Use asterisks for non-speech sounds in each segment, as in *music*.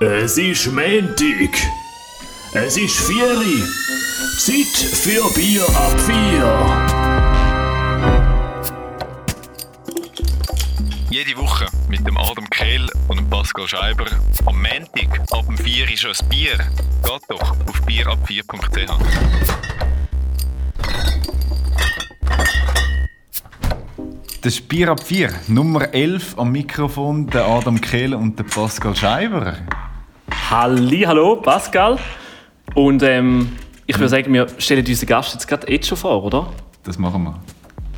Es ist Montag. Es ist Vieri. Zeit für Bier ab vier. Jede Woche mit dem Adam Kehl und dem Pascal Scheiber. Am Montag ab dem 4 ist ein Bier. Geht doch auf bierab4.ch. Das ist Bier ab 4, Nummer 11 am Mikrofon, der Adam Kehl und der Pascal Scheiber. Halli, hallo, Pascal. Und ähm, ich würde sagen, wir stellen unseren Gast jetzt gerade jetzt schon vor, oder? Das machen wir.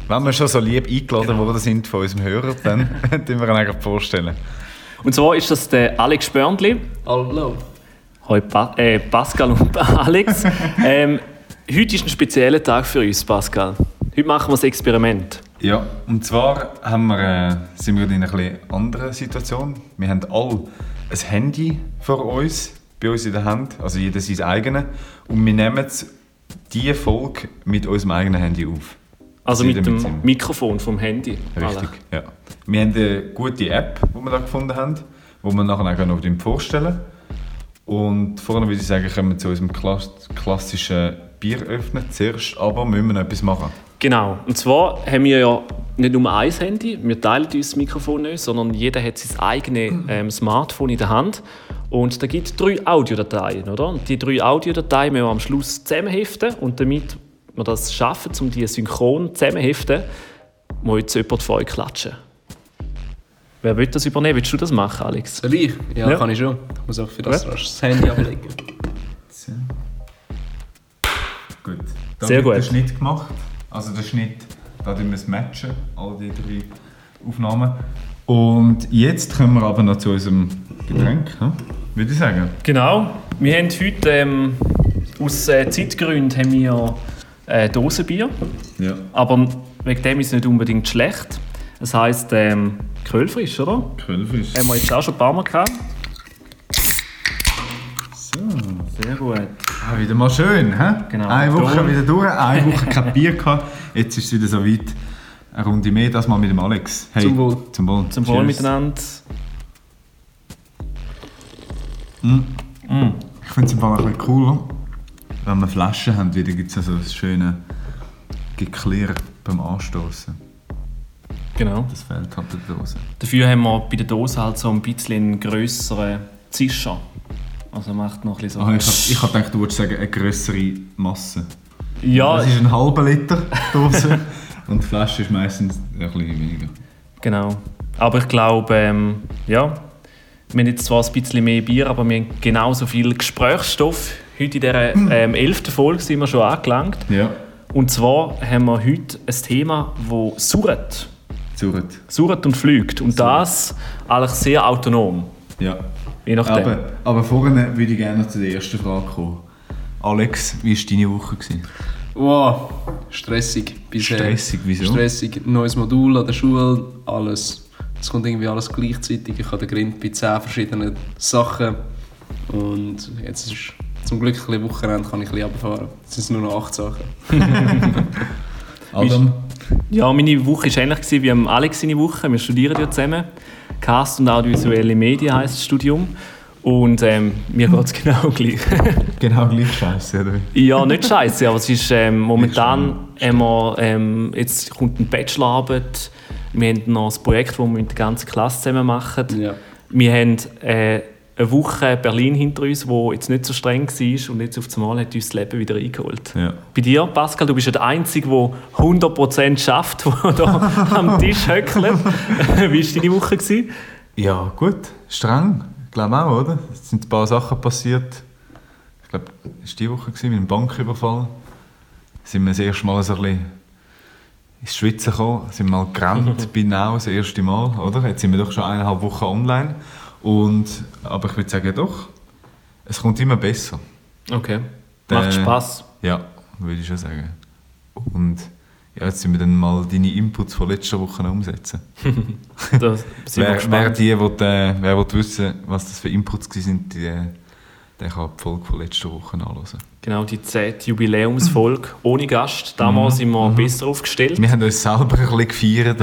Wenn wir schon so lieb eingeladen worden sind von unserem Hörer, dann *laughs* *laughs* tun wir ihn eigentlich vorstellen. Und zwar ist das der Alex Spörndli. Hallo. Hoi pa äh, Pascal und *laughs* Alex. ähm, heute ist ein spezieller Tag für uns, Pascal. Heute machen wir das Experiment. Ja, und zwar haben wir, äh, sind wir in einer etwas anderen Situation. Wir haben alle ein Handy vor uns, bei uns in der Hand, also jeder sein eigenes. Und wir nehmen diese Folge mit unserem eigenen Handy auf. Also Jeder mit dem seinem- Mikrofon vom Handy. Richtig, ja. Wir haben eine gute App, die wir da gefunden haben, die wir nachher auch noch vorstellen Und vorne würde ich sagen, kommen wir zu unserem klass klassischen Bier öffnen. Zuerst aber müssen wir noch etwas machen. Genau. Und zwar haben wir ja nicht nur ein Handy, wir teilen uns das Mikrofon nicht, sondern jeder hat sein eigenes ähm, Smartphone in der Hand. Und da gibt es drei Audiodateien, oder? Und die drei Audiodateien müssen wir am Schluss zusammenheften. Und damit wir das schaffen, um die synchron zusammenheften, muss jetzt jemand von euch klatschen. Wer will das übernehmen? Willst du das machen, Alex? Soll ich? Ja, Ja. kann ich schon. Ich muss auch für das Gut. rasch das Handy ablegen. Gut. Dann Sehr wird der gut. Schnitt gemacht. Also der Schnitt, da tun wir es matchen, all die drei Aufnahmen. Und jetzt kommen wir aber noch zu unserem Getränk, hm? würde ich sagen. Genau. Wir haben heute ähm, aus äh, Zeitgründen haben wir äh, Dosenbier. Ja. Aber wegen dem ist es nicht unbedingt schlecht. Das heisst, ähm, Köhlfrisch, oder? Quellfisch. Haben wir jetzt auch schon ein paar Mal gehabt. So. Sehr gut. Ah, wieder mal schön, hä? Genau. Eine Woche wieder durch, eine Woche kein Bier gehabt. Jetzt ist es wieder so weit. Eine Runde mehr, das mal mit dem Alex. Hey, Zum Wohl. Zum Wohl. Zum Wohl miteinander. Ich finde es im Fall auch ein bisschen cool, wenn wir Flaschen haben. Wieder gibt es so das schöne Geklirr beim Anstoßen. Genau. Das fehlt halt der Dose. Dafür haben wir bei der Dose halt so ein bisschen einen grösseren Zischer. Also macht noch ein bisschen so. Ah, ich hab- ich habe gedacht, du wolltest sagen, eine grössere Masse. ja, Das ist ein halber Liter Dose *laughs* und die Flasche ist meistens ein bisschen weniger. genau. Aber ich glaube, ähm, ja, wir haben jetzt zwar ein bisschen mehr Bier, aber wir haben genauso viel Gesprächsstoff. Heute in dieser ähm, *clears throat* elften Folge sind wir schon angelangt. Ja, Und zwar haben wir heute ein Thema, das surrt. zurück. Surrt und fliegt. Und das eigentlich sehr autonom. Ja. Je nachdem. Aber, aber vorne würde ich gerne noch zu der ersten Frage kommen. Alex, wie war deine Woche? Gewesen? Wow, stressig bisher. Stressig, wieso? Stressig, neues Modul an der Schule, alles. Es kommt irgendwie alles gleichzeitig. Ich habe den Grind bei 10 verschiedenen Sachen. Und jetzt ist zum Glück ein bisschen Wochenende, kann ich ein bisschen runterfahren. Jetzt sind es nur noch 8 Sachen. *laughs* Adam? Ja, meine Woche war ähnlich gewesen wie am Alex seine Woche. Wir studieren ja zusammen. Cast und audiovisuelle Medien heisst das Studium. Und ähm, mir geht es *laughs* genau gleich. *laughs* Genau gleich scheiße, oder? ja, nicht scheiße, aber es ist ähm, momentan haben wir, ähm, jetzt kommt eine Bachelorarbeit. Wir haben noch ein Projekt, das wir mit der ganzen Klasse zusammen machen. Ja. Wir haben äh, eine Woche Berlin hinter uns, wo jetzt nicht so streng war und jetzt auf einmal hat uns das Leben wieder eingeholt. Ja. Bei dir, Pascal, du bist ja der Einzige, der 100% schafft, der *laughs* da am Tisch höckelt. *laughs* Wie war deine Woche? Gewesen? Ja, gut. Streng. Ich glaube auch, oder? Es sind ein paar Sachen passiert. Ich glaube, es war die Woche gewesen, mit einem Banküberfall. Da sind wir das erste Mal so ein bisschen ins Schwitzen gekommen, sind mal gerannt, *laughs* bin auch das erste Mal, oder? Jetzt sind wir doch schon eineinhalb Wochen online. Und, aber ich würde sagen, doch, es kommt immer besser. Okay. Macht Äh, Spass. Ja, würde ich schon sagen. Und ja, jetzt sind wir dann mal deine Inputs von letzter Woche umsetzen. *laughs* Da *laughs* sind wir Wer, wer, die, will, äh, wer will wissen, was das für Inputs waren, die, der kann die Folge von letzter Woche anhören. Genau, die 10. Jubiläumsfolge *laughs* ohne Gast. Damals sind wir besser aufgestellt. Wir haben uns selber ein bisschen gefeiert.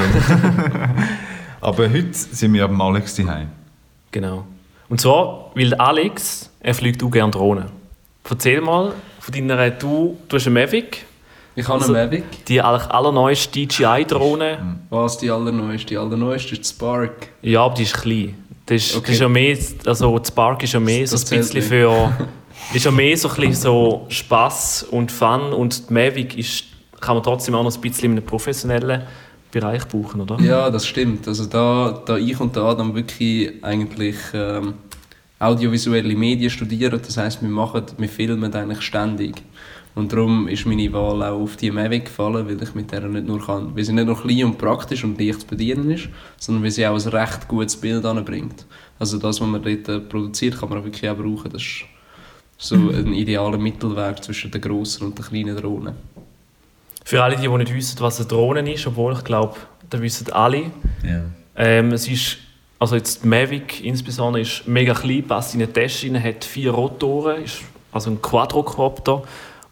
Aber heute sind wir am Alex daheim. Genau. Und zwar, weil Alex, er fliegt auch gerne Drohnen. Erzähl mal von deiner, du, du hast einen Mavic, Ich habe Also- einen Mavic. die allerneueste DJI-Drohne. Was die allerneueste? Die allerneueste ist die Spark. Ja, aber die ist klein. Das ist, das Okay. ist ja mehr, also die Spark ist ja mehr so Das ein bisschen für, *laughs* ist ja mehr so ein bisschen so Spass und Fun und die Mavic ist, kann man trotzdem auch noch ein bisschen in einem professionellen Bereich brauchen, oder? Ja, das stimmt. Also da, da ich und der Adam wirklich eigentlich ähm, audiovisuelle Medien studieren, das heißt wir machen, wir filmen eigentlich ständig. Und darum ist meine Wahl auch auf die Mavic gefallen, weil ich mit der nicht nur kann, weil sie nicht nur klein und praktisch und leicht zu bedienen ist, sondern weil sie auch ein recht gutes Bild anbringt. Also das, was man dort äh, produziert, kann man auch wirklich auch brauchen. Das ist so ein idealer Mittelweg zwischen der grossen und der kleinen Drohne. Für alle, die, die nicht wissen, was eine Drohne ist, obwohl ich glaube, das wissen alle. Ja. Ähm, es ist, also jetzt die Mavic insbesondere ist mega klein, passt in eine Tasche rein, hat vier Rotoren, ist also ein Quadrocopter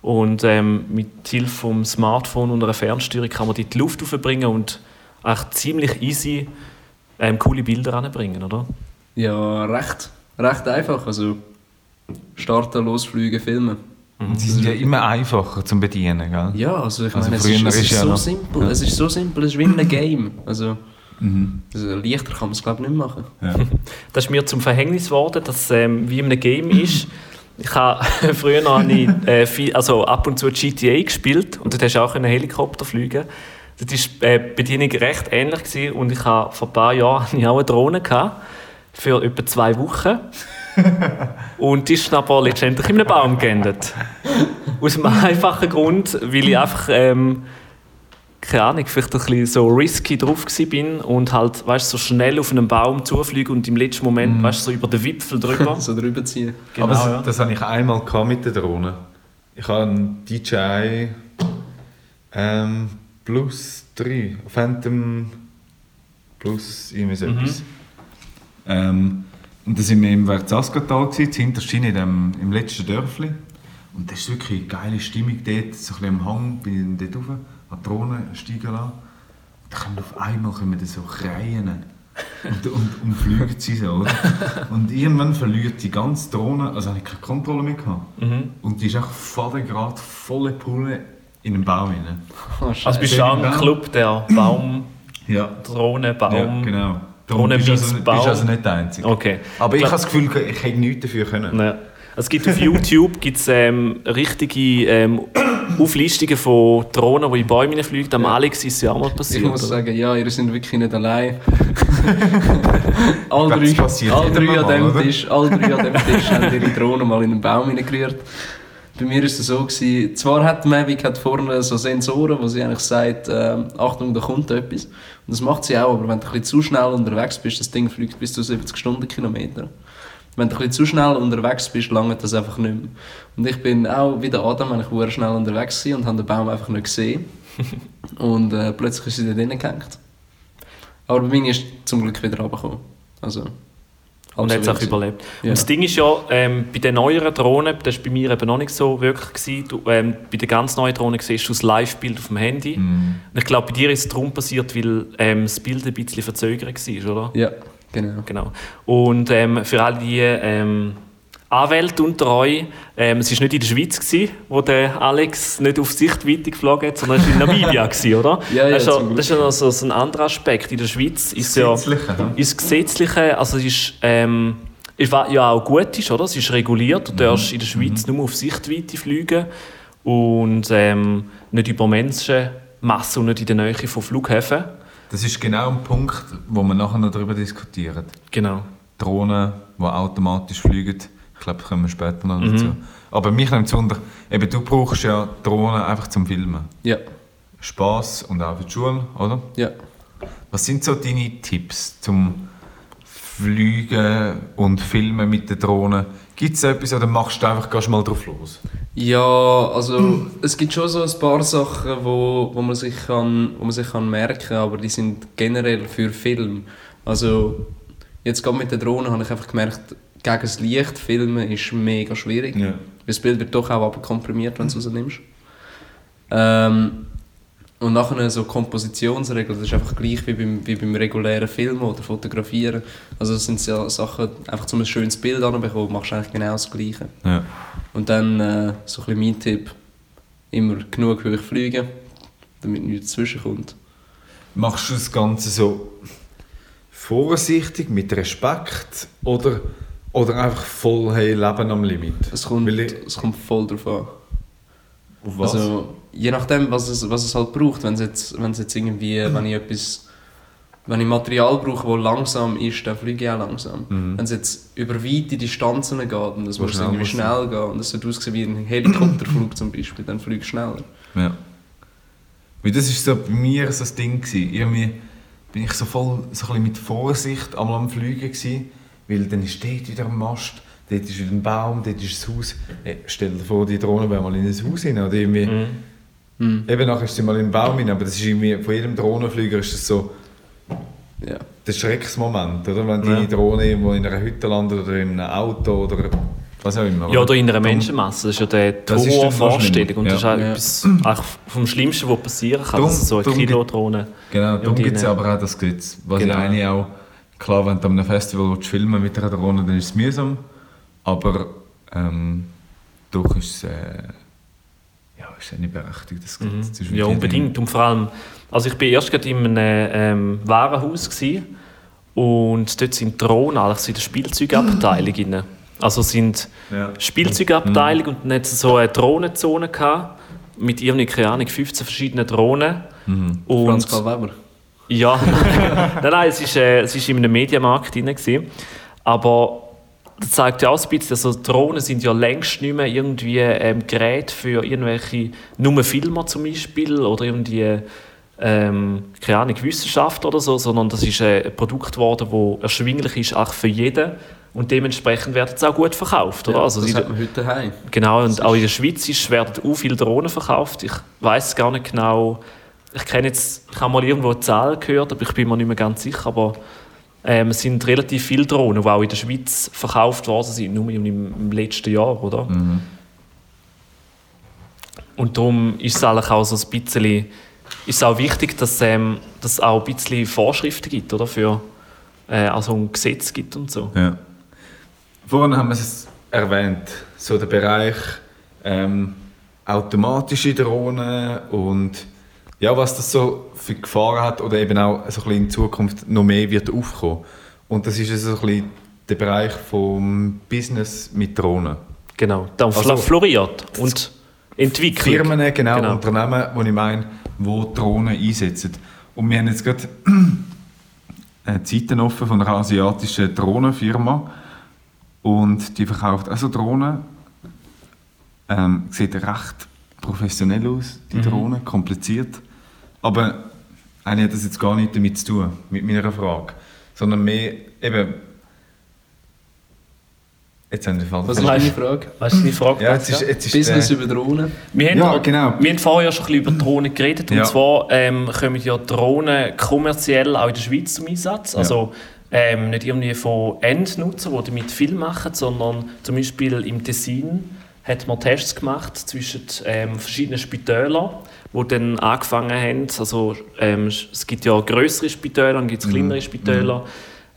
und ähm, mit Hilfe vom Smartphone und einer Fernsteuerung kann man die die Luft aufbringen und eigentlich ziemlich easy ähm, coole Bilder anbringen, oder? Ja, recht, recht einfach. Also starten, losfliegen, filmen. Sie sind ja immer einfacher zum Bedienen, gell? Ja, also ich Also meine, es früher ist, es ist ist ja so noch- simpel. ja. Es ist so simpel, es ist wie in einem Game. Also, Mhm. also leichter kann man es glaube ich nicht machen. Ja. *laughs* Das ist mir zum Verhängnis geworden, dass es ähm, wie in einem Game ist. Ich habe *laughs* früher noch ich, äh, viel, also ab und zu GTA gespielt und dort hast du auch einen Helikopter fliegen. Das war äh, die Bedienung recht ähnlich gewesen, und ich habe vor ein paar Jahren *laughs* hatte ich auch eine Drohne gehabt, für etwa zwei Wochen. Und die ist dann aber letztendlich in einem Baum geendet. Aus einem einfachen Grund, weil ich einfach ähm, keine Ahnung, vielleicht ein bisschen so risky drauf bin und halt, weißt so schnell auf einen Baum zufliegen und im letzten Moment, weißt so über den Wipfel drüber. *laughs* so drüber ziehen. genau, Aber das, ja. das hatte ich einmal mit der Drohne. Ich habe einen DJI ähm, Plus 3, Phantom Plus, irgendwie so etwas. Ähm, und da sind wir im gewesen, hinterst in dem, im letzten Dörfli. Und das ist wirklich eine geile Stimmung dort, so ein bisschen am Hang, bin ich dort rauf, an die Drohne steigen lassen. Da kommen auf einmal kommen da so Kreien und, und, und fliegen sie so, oder? Und irgendwann verliert die ganze Drohne, also habe ich keine Kontrolle mehr gehabt. Und die ist einfach gerade volle Pulle in den Baum rein. Oh, Also bist du auch im Club der Baum, Ja, Drohne, Baum. ja genau. Drohne bist also, bist also nicht der Einzige. Okay. Aber ich glaub- habe das Gefühl, ich hätte nichts dafür können. Ja. Es gibt auf YouTube gibt's, ähm, richtige ähm, Auflistungen von Drohnen, die in Bäume fliegen. Am Alex ist es ja auch mal Ich passiert. muss oder? sagen, ja, ihr seid wirklich nicht allein. *laughs* all, drei, passiert all, drei an mal, dem oder? Tisch, all drei an dem Tisch haben ihre Drohne mal in einen Baum hineingerührt. Bei mir war es so, gewesen, zwar hat Mavic hat vorne so Sensoren, wo sie eigentlich sagt, ähm, Achtung, da kommt etwas. Und das macht sie auch, aber wenn du ein bisschen zu schnell unterwegs bist, das Ding fliegt bis zu 70 Stundenkilometer. Wenn du ein bisschen zu schnell unterwegs bist, langt das einfach nicht mehr. Und ich bin auch, wie der Adam, eigentlich sehr schnell unterwegs gewesen und habe den Baum einfach nicht gesehen. *laughs* und äh, plötzlich ist sie da drinnen gehängt. Aber bei mir ist zum Glück wieder runtergekommen. Also, Und hat es auch überlebt. Ja. Und das Ding ist ja, ähm, bei den neueren Drohnen, das war bei mir eben noch nicht so wirklich, gewesen, du, ähm, bei den ganz neuen Drohnen siehst du das Live-Bild auf dem Handy. Und ich glaube, bei dir ist es darum passiert, weil ähm, das Bild ein bisschen verzögert war, oder? Ja, genau. Genau. Und ähm, für alle die ähm, Anwälte unter euch, ähm, es war nicht in der Schweiz, gewesen, wo der Alex nicht auf Sichtweite geflogen hat, sondern es war in Namibia, *laughs* gewesen, oder? Ja, ja, das ist, ja, das ist ja noch so, so ein anderer Aspekt. In der Schweiz ist ja Gesetzliche, ne? ist Gesetzliche, also es ist, ähm, ist, was ja auch gut ist, oder? Es ist reguliert, du darfst in der Schweiz nur auf Sichtweite fliegen und ähm, nicht über Menschenmassen und nicht in der Nähe von Flughäfen. Das ist genau ein Punkt, wo wir nachher noch darüber diskutieren. Genau. Drohnen, die automatisch fliegen. Ich glaube, kommen wir später noch dazu. Aber mich nimmt es wunder, eben, du brauchst ja Drohnen einfach zum Filmen. Ja, Spass und auch für die Schule, oder? ja. Was sind so deine Tipps zum Fliegen und Filmen mit der Drohne? Gibt es etwas oder machst du einfach gehst mal drauf los? Ja, also es gibt schon so ein paar Sachen, wo, wo, man, sich kann, wo man sich kann merken aber die sind generell für Film. Also jetzt gerade mit der Drohne habe ich einfach gemerkt, gegen das Licht filmen ist mega schwierig. Ja. Weil Das Bild wird doch auch abkomprimiert, wenn du es rausnimmst. Ähm, Und nachher so Kompositionsregeln, das ist einfach gleich wie beim, wie beim regulären Filmen oder Fotografieren. Also das sind ja Sachen, einfach um ein schönes Bild anzubekommen, machst du eigentlich genau das Gleiche. Ja. Und dann äh, so ein bisschen mein Tipp, immer genug hoch fliegen, damit nichts dazwischenkommt. Machst du das Ganze so vorsichtig, mit Respekt oder, oder einfach voll hey, Leben am Limit? Es kommt, ich- es kommt voll drauf an. Auf was? Also, je nachdem, was es, was es halt braucht. Wenn es jetzt, wenn es jetzt irgendwie, *clears throat* wenn ich etwas, wenn ich Material brauche, das langsam ist, dann fliege ich auch langsam. Wenn es jetzt über weite Distanzen geht und es Wo muss schnell irgendwie schnell gehen und es sollte aussehen wie ein Helikopterflug zum Beispiel, dann fliege ich schneller. *clears throat* Ja. Weil das war so bei mir so das Ding. Gewesen. Irgendwie bin ich so voll so ein bisschen mit Vorsicht am Fliegen gewesen, weil dann ist dort wieder ein Mast, dort ist wieder ein Baum, dort ist ein Haus. Hey, stell dir vor, die Drohne wäre mal in ein Haus rein oder irgendwie... Mhm. Eben nachher ist sie mal in den Baum rein, aber das ist irgendwie, von jedem Drohnenflieger ist das so Ja. der Schrecksmoment, oder? Wenn die Ja. Drohne irgendwo in einer Hütte landet oder in einem Auto oder was auch immer. Ja, oder in einer Menschenmasse. Das ist ja Das Horrorvorstellung. schlimmer. Und das ist auch Ja. etwas vom Schlimmsten, was passieren kann. Dass so eine Kilodrohne. Genau, darum gibt es aber auch das Gesetz. Was Genau. ja eigentlich auch, klar, wenn du an einem Festival willst filmen mit einer Drohne, dann ist es mühsam. Aber ähm, doch ist es, äh, ja, ist es nicht berechtigt, das Gesetz. Das ist Mhm. Ja, unbedingt. Und vor allem, also ich war erst gerade in einem ähm, Warenhaus gewesen, und dort sind Drohnen eigentlich in der Spielzeugabteilung *gasps* drin. Also sind Ja. Spielzeugabteilung und dann hat es so eine Drohnenzone gehabt, mit irgendwie, keine Ahnung, 15 verschiedenen Drohnen. Mhm. Und Franz Karl Weber. Ja, *laughs* nein, nein, es war äh, es ist in einem Mediamarkt drin. Gewesen. Aber das zeigt ja auch ein bisschen, also Drohnen sind ja längst nicht mehr irgendwie ähm, Geräte für irgendwelche, nur Filmer zum Beispiel oder irgendwie, ähm, keine Ahnung, Wissenschaft oder so, sondern das ist äh, ein Produkt geworden, das erschwinglich ist auch für jeden und dementsprechend werden es auch gut verkauft. Oder? Ja, also das hat man heute daheim. Genau, und auch in der Schweiz ist, werden auch viele Drohnen verkauft. Ich weiß gar nicht genau, ich kenne jetzt, ich habe mal irgendwo eine Zahl gehört, aber ich bin mir nicht mehr ganz sicher, aber ähm, es sind relativ viele Drohnen, die auch in der Schweiz verkauft worden sind, nur im, letzten Jahr, oder? Mhm. Und darum ist es eigentlich auch so ein bisschen, ist es auch wichtig, dass ähm, dass es auch ein bisschen Vorschriften gibt, oder? Für, äh, also ein Gesetz gibt und so. Ja. Vorhin haben wir es erwähnt, so der Bereich ähm, automatische Drohnen und ja, was das so für Gefahren hat oder eben auch so ein bisschen in Zukunft noch mehr wird aufkommen. Und das ist so ein bisschen der Bereich vom Business mit Drohnen. Genau, dann Also- floriert und entwickelt. Firmen, genau, Genau. Unternehmen, wo ich meine, wo Drohnen einsetzen. Und wir haben jetzt gerade *clears throat* Zeiten offen von einer asiatischen Drohnenfirma und die verkauft also Drohnen. Ähm, sieht recht professionell aus, die Mhm. Drohne, kompliziert. Aber eigentlich hat das jetzt gar nichts damit zu tun, mit meiner Frage. Sondern mehr eben... Jetzt haben wir den *laughs* Was ist meinst deine Frage? Weißt du die Frage? Ja, jetzt ist, jetzt ist Business der- über Drohnen. Wir haben, Ja, genau. wir haben vorher ja schon ein bisschen über Drohnen geredet. Und Ja. zwar ähm, kommen ja Drohnen kommerziell auch in der Schweiz zum Einsatz. Also ähm, nicht irgendwie von Endnutzern, die damit viel machen, sondern zum Beispiel im Tessin hat man Tests gemacht zwischen ähm, verschiedenen Spitälern, die dann angefangen haben. Also, ähm, es gibt ja größere Spitäler und gibt es kleinere Spitäler.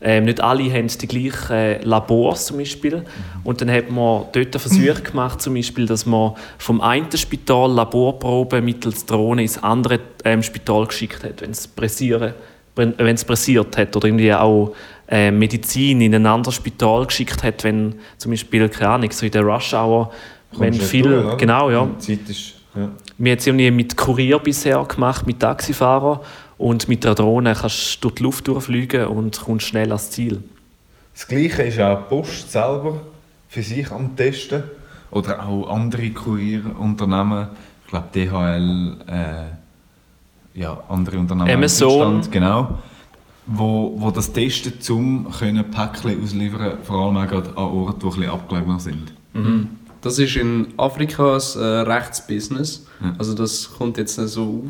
Ähm, nicht alle haben die gleichen äh, Labors zum Beispiel. Und dann hat man dort einen Versuch *laughs* gemacht, zum Beispiel, dass man vom einen Spital Laborproben mittels Drohne ins andere ähm, Spital geschickt hat, wenn es pressieren, wenn es pressiert hat oder irgendwie auch äh, Medizin in ein anderes Spital geschickt hat, wenn zum Beispiel, keine Ahnung, so in der Rush Wenn viel, durch, genau, ja, Zeit ist... Ja. wir haben es irgendwie mit Kurier bisher gemacht, mit Taxifahrern. Und mit der Drohne kannst du durch die Luft durchfliegen und kommst schnell ans Ziel. Das Gleiche ist auch die Post selber für sich am Testen. Oder auch andere Kurierunternehmen. Ich glaube DHL, äh, ja, andere Unternehmen Amazon. Genau. Wo, wo das testen, um können Päckchen ausliefern vor allem auch an Orten, die ein bisschen abgelegener sind. Das ist in Afrika ein äh, Rechtsbusiness. Also das kommt jetzt nicht so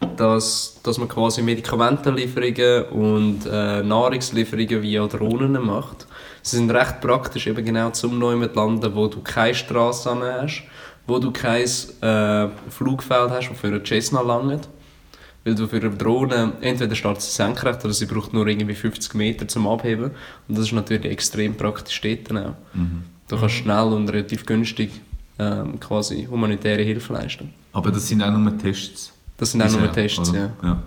auf, dass, dass man quasi Medikamentenlieferungen und äh, Nahrungslieferungen via Drohnen macht. Sie sind recht praktisch, eben genau zum neuen landen, wo du keine Straße hast, wo du kein äh, Flugfeld hast, das für eine Cessna langt. Weil du für eine Drohne, entweder startet sie senkrecht oder sie braucht nur irgendwie 50 Meter zum Abheben. Und das ist natürlich extrem praktisch dort auch. Du kannst schnell und relativ günstig ähm, quasi humanitäre Hilfe leisten. Aber das sind auch nur Tests. Das sind auch nur Tests, ja. ja.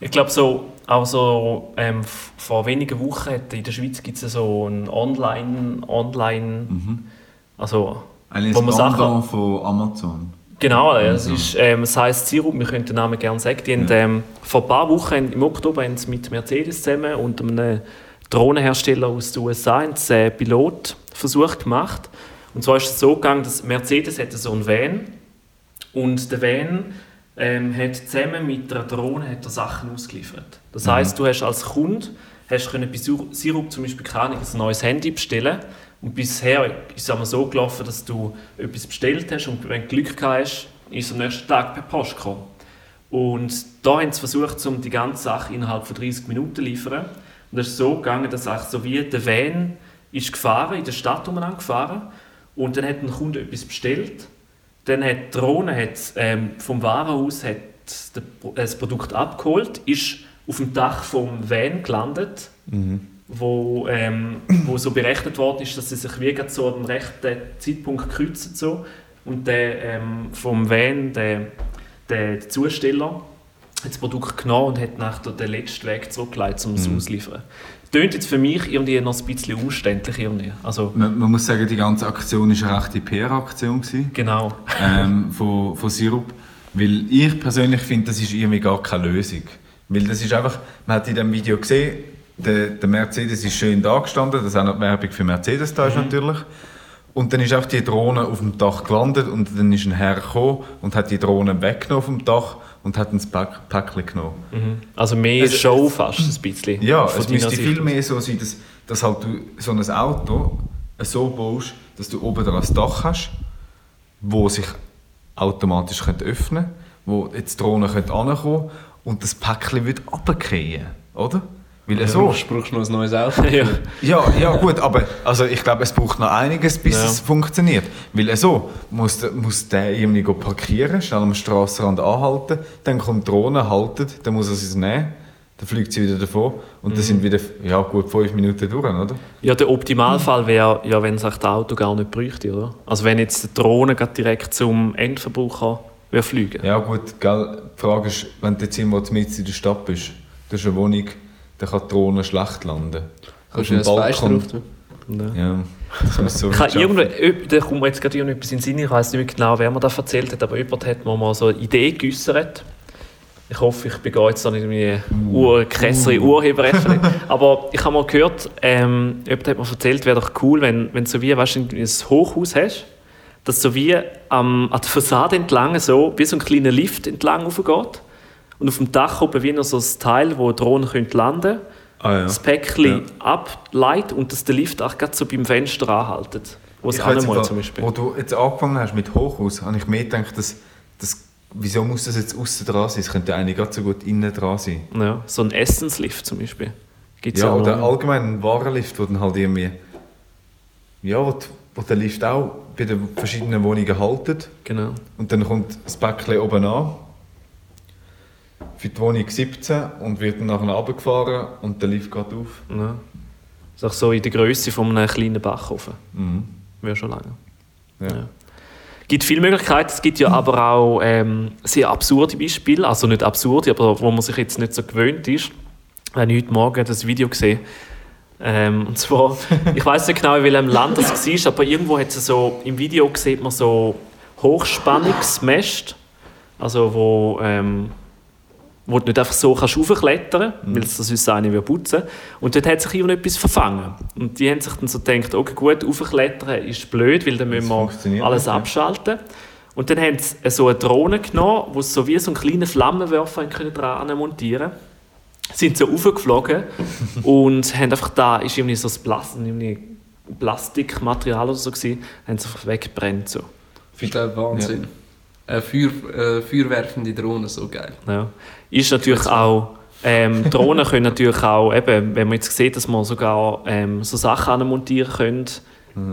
Ich glaube, so, auch so, ähm, vor wenigen Wochen hat, in der Schweiz gibt es so ein Online, Online, also, Eigentlich Wo man Sachen- von Amazon. genau, es ist, ähm, es heisst Sirup, wir können den Namen gerne sagen. Die haben, ähm, vor ein paar Wochen, im Oktober, haben sie mit Mercedes zusammen und einem Drohnenhersteller aus den USA haben sie einen Pilotversuch gemacht. Und zwar ist es so gegangen, dass Mercedes hatte so einen Van und der Van ähm, hat zusammen mit einer Drohne hat er Sachen ausgeliefert. Das heißt, du hast als Kunde hast können bei Sirup zum Beispiel keine ein neues Handy bestellen und bisher ist es einmal so gelaufen, dass du etwas bestellt hast und wenn du Glück gehabt hast, ist es am nächsten Tag per Post gekommen. Und da haben sie versucht, um die ganze Sache innerhalb von 30 Minuten zu liefern. Und das ist so gegangen, dass eigentlich so wie der Van ist gefahren, in der Stadt umeinander gefahren und dann hat ein Kunde etwas bestellt. Dann hat die Drohne hat, ähm, vom Warenhaus hat Pro- das Produkt abgeholt, ist auf dem Dach vom Van gelandet, wo, ähm, wo so berechnet worden ist, dass sie sich wie so am rechten Zeitpunkt kreuzen. So. Und der ähm, vom Van, der, der, Zusteller, das Produkt genommen und hat nach den letzten Weg zurückgelegt, um es auszuliefern. Tönt jetzt für mich irgendwie noch ein bisschen umständlich. Irgendwie. Also, Man, man muss sagen, die ganze Aktion war eine rechte PR-Aktion. genau. ähm, von, von Sirup. Weil ich persönlich finde, das ist irgendwie gar keine Lösung. Weil das ist einfach, man hat in dem Video gesehen, der, der Mercedes ist schön da gestanden, das ist auch noch die Werbung für Mercedes da ist natürlich. Und dann ist auch die Drohne auf dem Dach gelandet und dann ist ein Herr gekommen und hat die Drohne weggenommen vom Dach und hat ein Pack, Päckchen genommen. Also mehr Es- Show fast ein bisschen. Ja, es müsste Sicht viel mehr so sein, dass, dass halt du so ein Auto so baust, dass du oben dran ein Dach hast, wo sich automatisch könnte öffnen könnte, wo jetzt die Drohne könnte ankommen und das Päckchen wird runterfallen, oder? Weil so... Du brauchst noch ein neues Auto. *laughs* Ja. Ja, ja gut, aber also ich glaube, es braucht noch einiges, bis Ja. es funktioniert. Weil so muss, der- muss der irgendwie go parkieren, schnell am Strassenrand anhalten, dann kommt die Drohne, haltet, dann muss er sie nehmen, dann fliegt sie wieder davon und Mhm. dann sind wieder ja, gut fünf Minuten durch, oder? Ja, der Optimalfall wäre, ja, wenn es echt das Auto gar nicht bräuchte, oder? Also wenn jetzt die Drohne direkt zum Endverbraucher würde fliegen. Ja gut, gell, die Frage ist, wenn du jetzt irgendwo mitten in der Stadt bist, du hast eine Wohnung, dann kann die Drohne schlecht landen. Kannst du ein Fenster drauf tun. Ja, das muss so irgendwo, da kommt mir jetzt gerade irgendetwas in den Sinn, ich weiß nicht mehr genau, wer mir das erzählt hat, aber jemand hat mir mal so eine Idee geäußert. Ich hoffe, ich begehe jetzt da nicht irgendwie Ur krassere Urheberrechte. *laughs* aber ich habe mal gehört, ähm, jemand hat mir erzählt, wäre doch cool, wenn, wenn du so wie, weißt du, ein Hochhaus hast, dass so wie am, an der Fassade entlang so, wie so ein kleiner Lift entlang raufgeht. Und auf dem Dach oben wie noch so ein Teil, wo Drohnen könnte landen könnte Ah, ja. das Päckchen Ja. ableitet und dass der Lift auch gerade so beim Fenster anhaltet. Wo es im zum Beispiel. Wo du jetzt angefangen hast mit Hochhaus, habe ich mehr gedacht, dass, dass, wieso muss das jetzt außen dran sein? Es könnte eigentlich gerade so gut innen dran sein. Ja, so ein Essenslift zum Beispiel. Gibt's Ja, auch oder allgemein ein Warenlift, wo dann halt irgendwie, ja, wo, die- wo der Lift auch bei den verschiedenen Wohnungen haltet Genau. und dann kommt das Päckchen oben an für die Wohnung 17 und wird dann nachher runtergefahren und der Lift geht auf. Ja. Das ist auch so in der Größe von einem kleinen Backofen. Mhm. Wäre schon lange. Ja. Ja. Es gibt viele Möglichkeiten. Es gibt ja aber auch ähm, sehr absurde Beispiele. Also nicht absurde, aber wo man sich jetzt nicht so gewöhnt ist. Ich habe heute Morgen das Video gesehen. Ähm, und zwar, *laughs* ich weiß nicht genau, in welchem Land das war, aber irgendwo hat es so, im Video sieht man so Hochspannungsmäste, also wo, ähm, wo du nicht einfach so kannst raufklettern kannst, weil es das sonst eine will putzen Und dort hat sich irgendetwas verfangen. Und die haben sich dann so gedacht, okay gut, raufklettern ist blöd, weil dann müssen wir alles nicht, ja. abschalten. Und dann haben sie so eine Drohne genommen, wo sie so wie so einen kleinen Flammenwerfer dran montieren sind so raufgeflogen *laughs* und haben einfach da, ist irgendwie so ein Plas Plastikmaterial oder so gewesen, haben sie einfach weggebrennt so. Ich glaube, Wahnsinn. Eine Feuer, äh, feuerwerfende Drohne, so geil. Ja. Ist natürlich auch, ähm, Drohnen können natürlich auch, eben, wenn man jetzt sieht, dass man sogar ähm, so Sachen montieren könnte,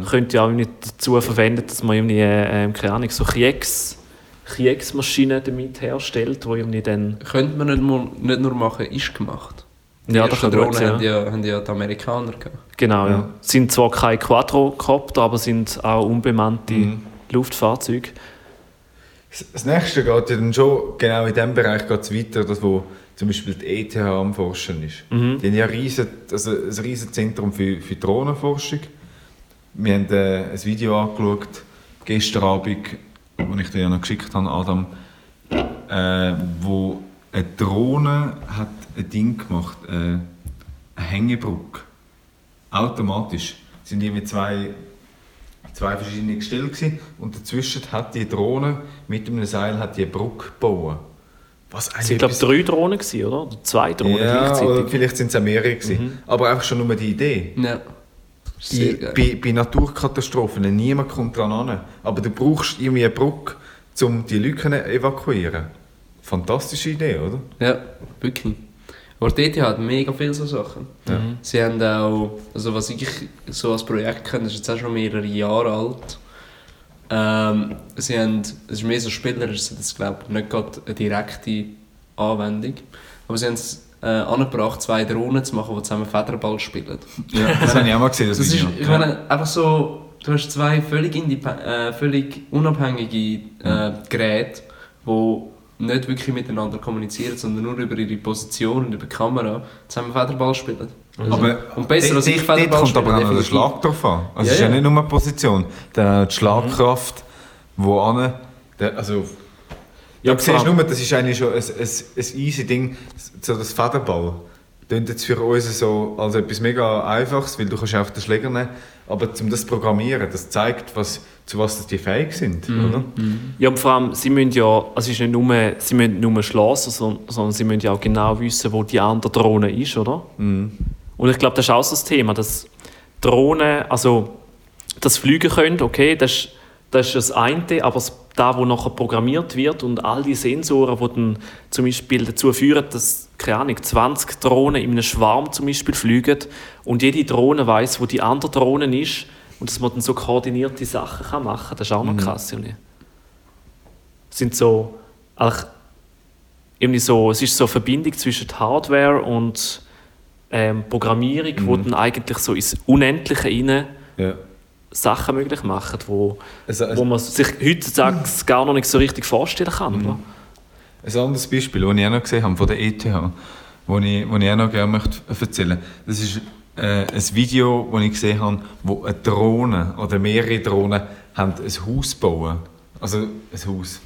könnte ja auch nicht dazu verwenden, dass man irgendwie, ähm, keine Ahnung, so Kriegs, Kriegsmaschinen damit herstellt, wo irgendwie dann... Könnte man nicht nur, nicht nur machen, ist gemacht. Die Ja, das ersten kann gut Drohnen haben sein. Ja. ja, haben ja die Amerikaner gehabt. Genau, ja. Ja. Sind zwar keine Quadrocopter, aber sind auch unbemannte Mhm. Luftfahrzeuge. Das nächste geht ja dann schon, genau in diesem Bereich geht es weiter, das wo zum Beispiel die ETH am Forschen ist. Mhm. Die haben ja ein riesen, also ein riesen Zentrum für, für Drohnenforschung. Wir haben äh, ein Video angeschaut, gestern Abend, das ich dir ja noch geschickt habe, Adam, äh, wo eine Drohne hat ein Ding gemacht, äh, eine Hängebrücke. Automatisch. Es sind irgendwie zwei zwei verschiedene Gestelle gewesen, und dazwischen hat die Drohne mit einem Seil hat die eine Brücke gebaut. Was Es waren, glaube ich, drei Drohnen, gewesen, oder? Oder zwei Drohnen ja, oder gleichzeitig. vielleicht sind es auch mehrere gewesen. Aber einfach schon nur die Idee. Ja. Sehr Bei, geil. bei, bei Naturkatastrophen, niemand kommt dran an. Aber du brauchst irgendwie eine Brücke, um die Leute zu evakuieren. Fantastische Idee, oder? Ja, wirklich. Aber die ETH hat mega viele so Sachen. Sie haben auch, also was ich so als Projekt kenne, das ist jetzt auch schon mehrere Jahre alt. Ähm, sie haben, es ist mehr so spielerisch, es hat jetzt, glaube ich, nicht gerade eine direkte Anwendung. Aber sie haben es äh, angebracht, zwei Drohnen zu machen, die zusammen Federball spielen. Ja, das habe ich auch mal gesehen, das, Das ist, Video. ich meine, einfach so, du hast zwei völlig, äh, völlig unabhängige äh, Geräte, die nicht wirklich miteinander kommunizieren, sondern nur über ihre Position und über die Kamera zusammen Federball spielen. Aber Und besser als ich Federball kommt aber auch noch der. Schlag drauf an. Also Ja, es ist ja ja. nicht nur eine Position, der, die Schlagkraft, wo an, also Ja, du siehst nur, das ist eigentlich schon ein, ein, ein easy Ding, so das Federball. Klingt jetzt für uns so als etwas mega Einfaches, weil du kannst auf den Schläger nehmen, aber um das programmieren, das zeigt, was, zu was die fähig sind, Mhm. oder? Ja, und vor allem, sie müssen ja, also es ist nicht nur, sie müssen nicht nur schlafen, sondern, sondern sie müssen ja auch genau wissen, wo die andere Drohne ist, oder? Und ich glaube, das ist auch so das Thema, dass Drohnen, also das Fliegen können, okay, das ist, das ist das eine, aber das, da, wo nachher programmiert wird und all die Sensoren, die dann zum Beispiel dazu führen, dass, keine Ahnung, 20 Drohnen in einem Schwarm zum Beispiel fliegen und jede Drohne weiß, wo die andere Drohne ist und dass man dann so koordinierte Sachen kann machen kann, das ist auch noch krass. irgendwie. Es sind so, eigentlich, irgendwie so, es ist so eine Verbindung zwischen Hardware und ähm, Programmierung, wo dann eigentlich so ins Unendliche rein Ja. Sachen möglich machen, wo, Also, wo man sich heutzutage gar noch nicht so richtig vorstellen kann. Oder? Ein anderes Beispiel, das ich auch noch gesehen habe von der ETH, das ich, wo ich auch noch gerne möchte erzählen möchte, das ist äh, ein Video, das ich gesehen habe, wo eine Drohne oder mehrere Drohnen haben ein Haus bauen. Also ein Haus.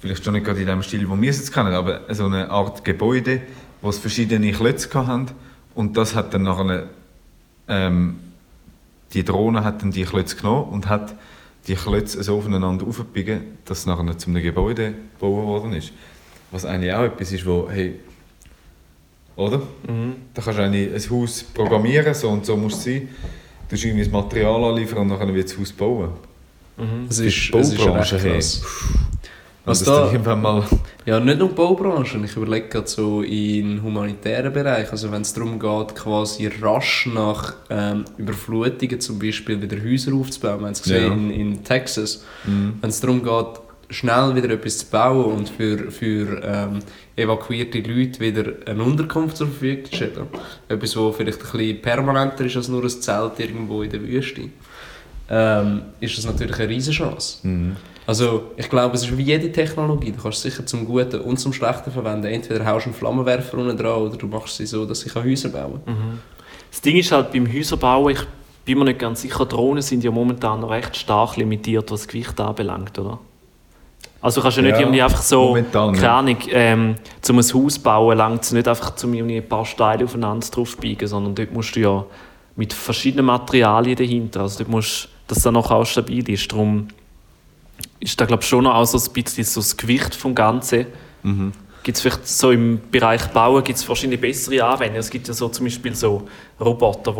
Vielleicht schon nicht gerade in dem Stil, wo wir es jetzt kennen, aber so eine Art Gebäude, wo es verschiedene Klötze haben und das hat dann nachher ähm, die Drohne hat dann die Klötze genommen und hat die Klötze so aufeinander aufgebiegen, dass es nachher zu einem Gebäude gebaut worden ist. Was eigentlich auch etwas ist, wo, hey, oder? Da kannst du eigentlich ein Haus programmieren, so und so muss es sein. Du musst irgendwie das Material anliefern und dann wird das Haus bauen. Es Die ist, es ist recht hey. krass. Was Was da- irgendwann mal... Ja, nicht nur die Baubranche. Ich überlege gerade so in humanitären Bereich. Also wenn es darum geht, quasi rasch nach ähm, Überflutungen zum Beispiel wieder Häuser aufzubauen. Wir haben es gesehen Ja. in, in Texas. Wenn es darum geht, schnell wieder etwas zu bauen und für, für ähm, evakuierte Leute wieder eine Unterkunft zur Verfügung zu stellen. Etwas, was vielleicht ein bisschen permanenter ist als nur ein Zelt irgendwo in der Wüste. Ähm, ist das natürlich eine riesige Chance. Also ich glaube, es ist wie jede Technologie. Du kannst es sicher zum Guten und zum Schlechten verwenden. Entweder haust du einen Flammenwerfer unten dran oder du machst sie so, dass sie Häuser bauen kann. Das Ding ist halt beim Häuserbauen, ich bin mir nicht ganz sicher, Drohnen sind ja momentan noch recht stark limitiert, was das Gewicht anbelangt, oder? Also kannst du nicht Ja, irgendwie einfach so, momentan, keine. Ahnung, ähm, zum ein Haus bauen, langt es nicht einfach zum irgendwie ein paar Steine aufeinander drauf biegen, sondern dort musst du ja mit verschiedenen Materialien dahinter, also dort musst, dass das noch auch stabil ist, darum ist da glaube schon noch auch so ein bisschen so das Gewicht vom Ganzen. Gibt es vielleicht so im Bereich Bauen gibt's verschiedene bessere Anwendungen? Es gibt ja so zum Beispiel so Roboter,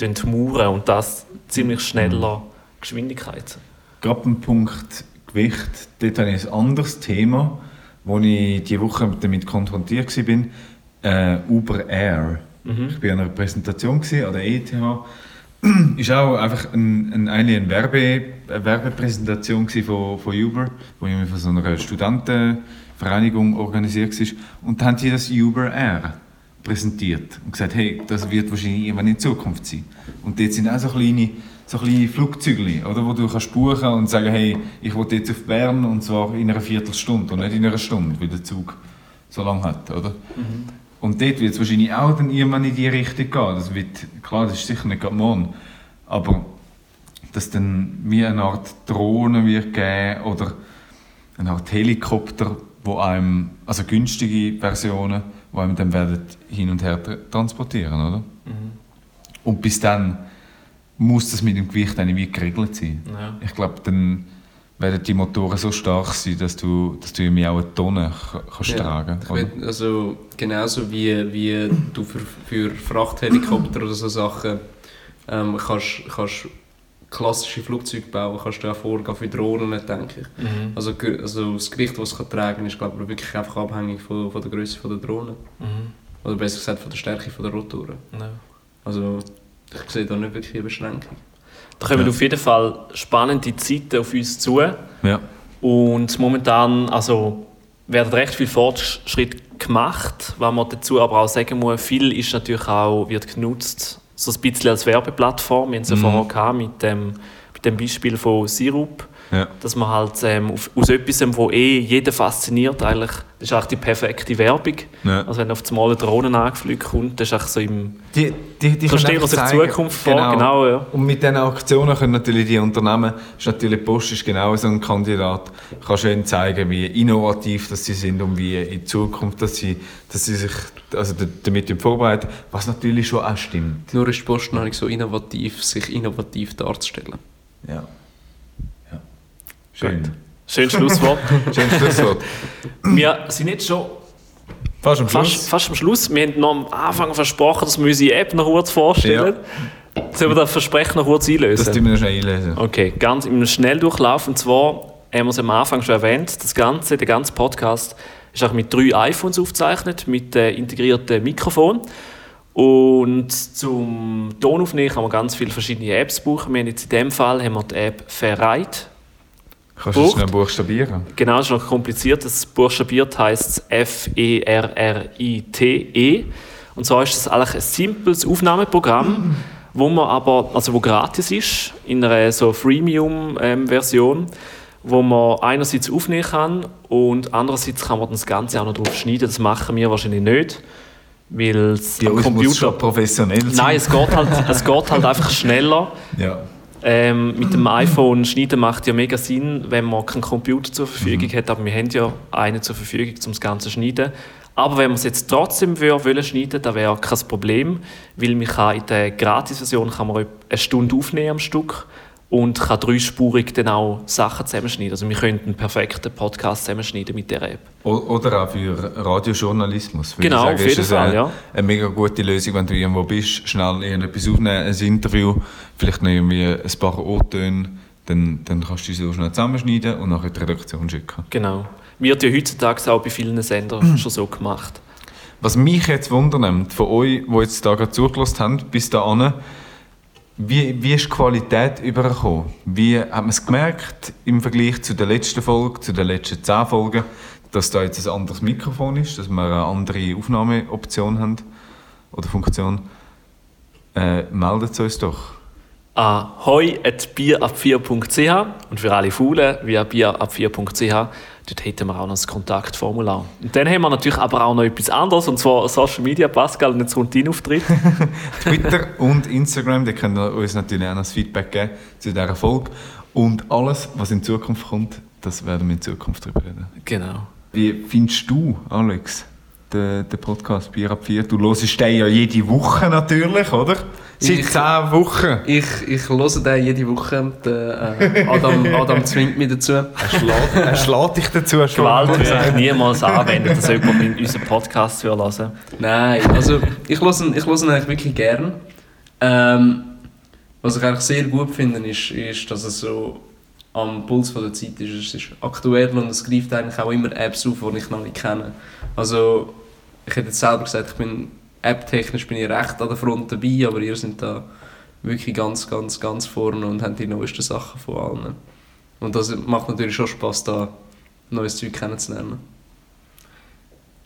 die mauern und das ziemlich schneller Geschwindigkeit. Gerade beim Punkt Gewicht, dort habe ich ein anderes Thema, wo ich diese Woche damit konfrontiert war, äh, Uber Air. Ich war an einer Präsentation an der ETH *clears throat* ist auch einfach ein, ein, eine, Werbe, eine Werbepräsentation von, von Uber, wo ich von so einer Studentenvereinigung organisiert war. Und da haben sie das Uber Air präsentiert und gesagt, hey, das wird wahrscheinlich irgendwann in Zukunft sein. Und dort sind auch so kleine, so kleine Flugzeuge, oder, wo du kannst buchen und sagen, hey, ich will jetzt auf Bern und zwar in einer Viertelstunde und nicht in einer Stunde, wie der Zug so lange hat, oder? Mhm. Und dort wird es wahrscheinlich auch dann irgendwann in die Richtung gehen. Das wird, klar, das ist sicher nicht gerade morgen, aber dass dann wie eine Art Drohne wird geben oder eine Art Helikopter, wo einem, also günstige Versionen, die einem dann werden hin und her transportieren, oder? Mhm. Und bis dann muss das mit dem Gewicht wie geregelt sein. Ja. Ich glaube, dann werden die Motoren so stark sein, dass du, dass du irgendwie auch eine Tonne kannst ja, tragen kannst. Also genauso wie, wie du für, für Frachthelikopter oder so Sachen ähm, kannst, kannst klassische Flugzeuge bauen, kannst du auch vorgehen für Drohnen, denke ich. Mhm. Also, also das Gewicht, das es kann tragen ist glaube ich wirklich einfach abhängig von, von der Größe der Drohne. Mhm. Oder besser gesagt von der Stärke der Rotoren. Ja. Also ich sehe da nicht wirklich eine Beschränkung. Da kommen ja. auf jeden Fall spannende Zeiten auf uns zu. Ja. Und momentan also, werden recht viele Fortschritte gemacht. Was man dazu aber auch sagen muss, viel ist natürlich auch, wird genutzt, so ein bisschen als Werbeplattform. Wir haben es ja mhm. vorher mit dem, mit dem Beispiel von Sirup ja. Dass man halt ähm, aus etwas, wo eh jeden fasziniert, eigentlich, das ist eigentlich die perfekte Werbung. Ja. Also wenn auf das Mal eine Drohne angeflogen kommt, das ist eigentlich so im... Die, die, die stellen wir sich die Zukunft vor, genau. genau ja. Und mit diesen Aktionen können natürlich die Unternehmen, ist natürlich Post ist genau so ein Kandidat, kann schön zeigen, wie innovativ dass sie sind und wie in Zukunft, dass sie, dass sie sich also damit vorbereiten, was natürlich schon auch stimmt. Nur ist Post noch nicht so innovativ, sich innovativ darzustellen. Ja. Schön. Schönes Schlusswort. *laughs* Schönes Schlusswort. Wir sind jetzt schon fast am Schluss. Fast, fast am Schluss. Wir haben noch am Anfang versprochen, dass wir unsere App noch kurz vorstellen. Ja. Sollen wir das Versprechen noch kurz einlösen? Das tun wir noch schnell einlösen. Okay, ganz im Schnelldurchlauf. Und zwar haben wir es am Anfang schon erwähnt, das Ganze, der ganze Podcast ist auch mit drei iPhones aufgezeichnet, mit äh, integriertem Mikrofon. Und zum Tonaufnehmen kann man ganz viele verschiedene Apps buchen. Wir haben jetzt in dem Fall haben wir die App Ferrite Kannst du es schnell buchstabieren? Genau, das ist noch kompliziert. Das buchstabiert heißt F-E-R-R-I-T-E. -E. Und zwar ist das eigentlich ein simples Aufnahmeprogramm, wo man aber, also wo gratis ist, in einer so Freemium-Version, ähm, wo man einerseits aufnehmen kann und andererseits kann man das Ganze auch noch drauf schneiden. Das machen wir wahrscheinlich nicht. Weil es ja, Computer professionell sein. Nein, es geht halt, es geht halt einfach *laughs* schneller. Ja. Ähm, mit dem iPhone schneiden macht ja mega Sinn, wenn man keinen Computer zur Verfügung mhm. hat, aber wir haben ja einen zur Verfügung, um das Ganze zu schneiden. Aber wenn man es jetzt trotzdem wollen schneiden, dann wäre kein Problem, weil man kann in der Gratis-Version kann man eine Stunde aufnehmen am Stück und kann dreispurig dann auch Sachen zusammenschneiden. Also wir könnten einen perfekten Podcast zusammenschneiden mit der App. Oder auch für Radiojournalismus. Genau, sagen, auf jeden ist Fall, eine, ja. eine mega gute Lösung, wenn du irgendwo bist, schnell irgendetwas aufnehmen, ein Interview, vielleicht noch irgendwie ein paar O-Töne, dann, dann kannst du sie so schnell zusammenschneiden und nachher die Redaktion schicken. Genau. Wird ja heutzutage auch bei vielen Sendern *clears throat* schon so gemacht. Was mich jetzt wundernimmt, von euch, die jetzt da gerade zugelassen haben, bis dahin, wie, wie ist die Qualität übergekommen? Wie hat man es gemerkt im Vergleich zu der letzten Folge, zu den letzten zehn Folgen, dass da jetzt ein anderes Mikrofon ist, dass wir eine andere Aufnahmeoption haben oder Funktion? Äh, meldet uns doch an hoi.bierab4.ch und für alle Faulen via bierab4.ch. Dort hätten wir auch noch ein Kontaktformular. Und dann haben wir natürlich aber auch noch etwas anderes, und zwar Social Media, Pascal, und jetzt kommt dein Auftritt. *laughs* Twitter und Instagram, könnt ihr uns natürlich auch noch das Feedback geben zu dieser Folge. Und alles, was in Zukunft kommt, das werden wir in Zukunft darüber reden. Genau. Wie findest du, Alex, den, den Podcast Bier ab 4? Du hörst den ja jede Woche natürlich, oder? Seit ich, zehn Wochen. Ich, ich höre den jede Woche. Der, äh, Adam, Adam zwingt mich dazu. Er schlägt, er schlägt dich dazu. Gewalt würde ich niemals anwenden, dass jemand in unseren Podcast hören hören Nein, also ich höre ihn, ich höre ihn eigentlich wirklich gern. Ähm, was ich eigentlich sehr gut finde, ist, ist, dass er so am Puls von der Zeit ist. Es ist aktuell und es greift eigentlich auch immer Apps auf, die ich noch nicht kenne. Also ich hätte jetzt selber gesagt, ich bin app-technisch bin ich recht an der Front dabei, aber ihr seid da wirklich ganz, ganz, ganz vorne und haben die neuesten Sachen von allen. Und das macht natürlich schon Spaß, da neues Zeug kennenzulernen.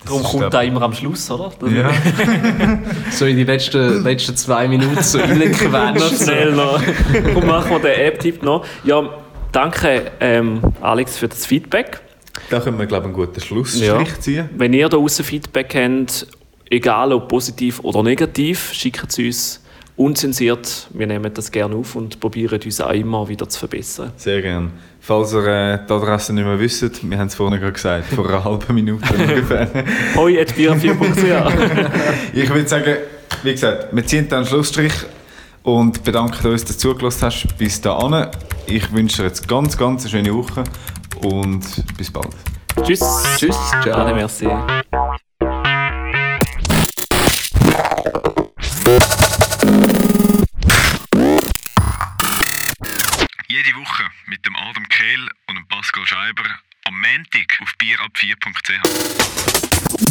Darum kommt glaub- da immer am Schluss, oder? Das *laughs* Ja. *laughs* So in die letzten, letzten zwei Minuten so noch reingequetscht. schnell noch. Und *laughs* machen wir den App-Tipp noch. Ja, danke ähm, Alex für das Feedback. Da können wir, glaube ich, einen guten Schlussstrich Ja. ziehen. Wenn ihr da draussen Feedback habt, egal ob positiv oder negativ, schickt es uns unzensiert. Wir nehmen das gerne auf und probieren uns auch immer wieder zu verbessern. Sehr gerne. Falls ihr äh, die Adresse nicht mehr wisst, wir haben es vorhin gerade gesagt, vor einer *laughs* halben Minute ungefähr. *laughs* Hoi, at bier4.ch. *laughs* Ich würde sagen, wie gesagt, wir ziehen dann einen Schlussstrich und bedanken uns, dass du zugelassen hast bis dahin. Ich wünsche dir jetzt ganz, ganz eine schöne Woche und bis bald. Tschüss. Tschüss, ciao. Ade, merci. Preil und Pascal Scheiber am Montag auf bierab4.ch.